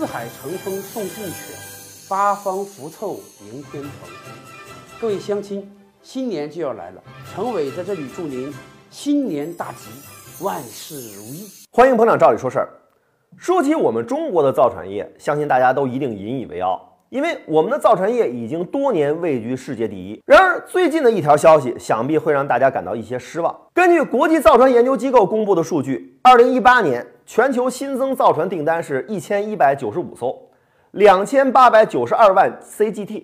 四海乘风送骏犬，八方福凑迎天蓬。各位乡亲，新年就要来了，陈伟在这里祝您新年大吉，万事如意。欢迎捧场，照理说事儿。说起我们中国的造船业，相信大家都一定引以为傲，因为我们的造船业已经多年位居世界第一。然而，最近的一条消息，想必会让大家感到一些失望。根据国际造船研究机构公布的数据，二零一八年全球新增造船订单是一千一百九十五艘，两千八百九十二万 CGT。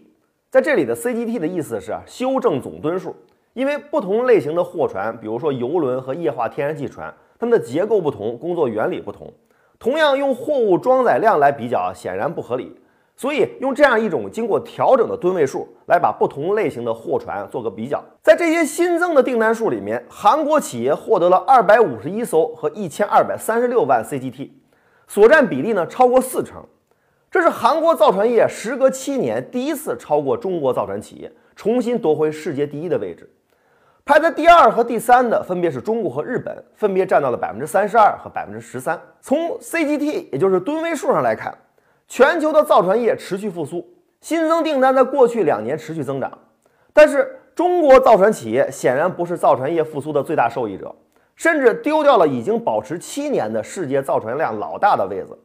在这里的 CGT 的意思是修正总吨数，因为不同类型的货船，比如说油轮和液化天然气船，它们的结构不同，工作原理不同。同样用货物装载量来比较，显然不合理。所以用这样一种经过调整的吨位数来把不同类型的货船做个比较。在这些新增的订单数里面，韩国企业获得了二百五十一艘和一千二百三十六万 CGT，所占比例呢超过四成。这是韩国造船业时隔七年第一次超过中国造船企业，重新夺回世界第一的位置。排在第二和第三的分别是中国和日本，分别占到了百分之三十二和百分之十三。从 CGT 也就是吨位数上来看，全球的造船业持续复苏，新增订单在过去两年持续增长。但是中国造船企业显然不是造船业复苏的最大受益者，甚至丢掉了已经保持七年的世界造船量老大的位子。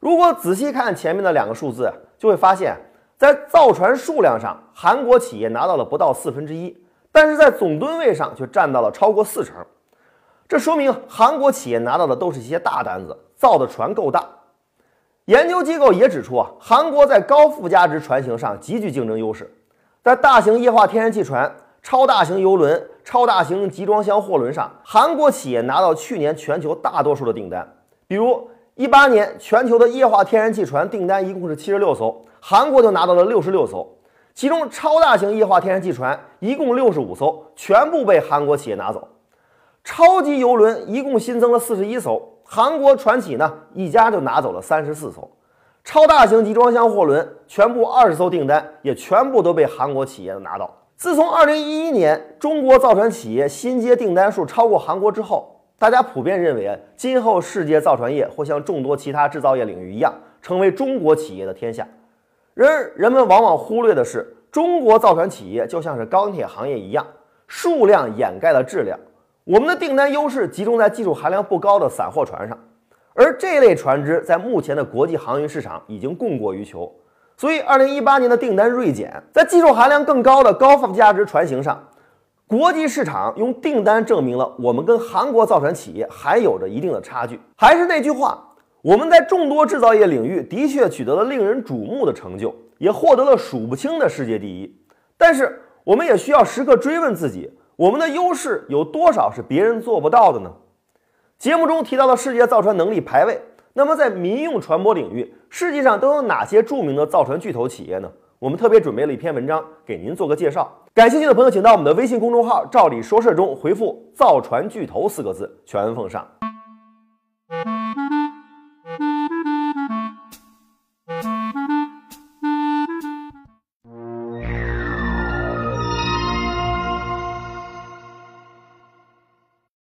如果仔细看前面的两个数字，就会发现，在造船数量上，韩国企业拿到了不到四分之一。但是在总吨位上却占到了超过四成，这说明韩国企业拿到的都是一些大单子，造的船够大。研究机构也指出啊，韩国在高附加值船型上极具竞争优势，在大型液化天然气船、超大型油轮、超大型集装箱货轮上，韩国企业拿到去年全球大多数的订单。比如一八年全球的液化天然气船订单一共是七十六艘，韩国就拿到了六十六艘。其中超大型液化天然气船一共六十五艘，全部被韩国企业拿走；超级游轮一共新增了四十一艘，韩国船企呢一家就拿走了三十四艘；超大型集装箱货轮全部二十艘订单也全部都被韩国企业拿到。自从二零一一年中国造船企业新接订单数超过韩国之后，大家普遍认为今后世界造船业会像众多其他制造业领域一样，成为中国企业的天下。然而，人们往往忽略的是，中国造船企业就像是钢铁行业一样，数量掩盖了质量。我们的订单优势集中在技术含量不高的散货船上，而这类船只在目前的国际航运市场已经供过于求。所以，二零一八年的订单锐减，在技术含量更高的高附加值船型上，国际市场用订单证明了我们跟韩国造船企业还有着一定的差距。还是那句话。我们在众多制造业领域的确取得了令人瞩目的成就，也获得了数不清的世界第一。但是，我们也需要时刻追问自己：我们的优势有多少是别人做不到的呢？节目中提到的世界造船能力排位，那么在民用船舶领域，世界上都有哪些著名的造船巨头企业呢？我们特别准备了一篇文章给您做个介绍。感兴趣的朋友，请到我们的微信公众号“照理说事”中回复“造船巨头”四个字，全文奉上。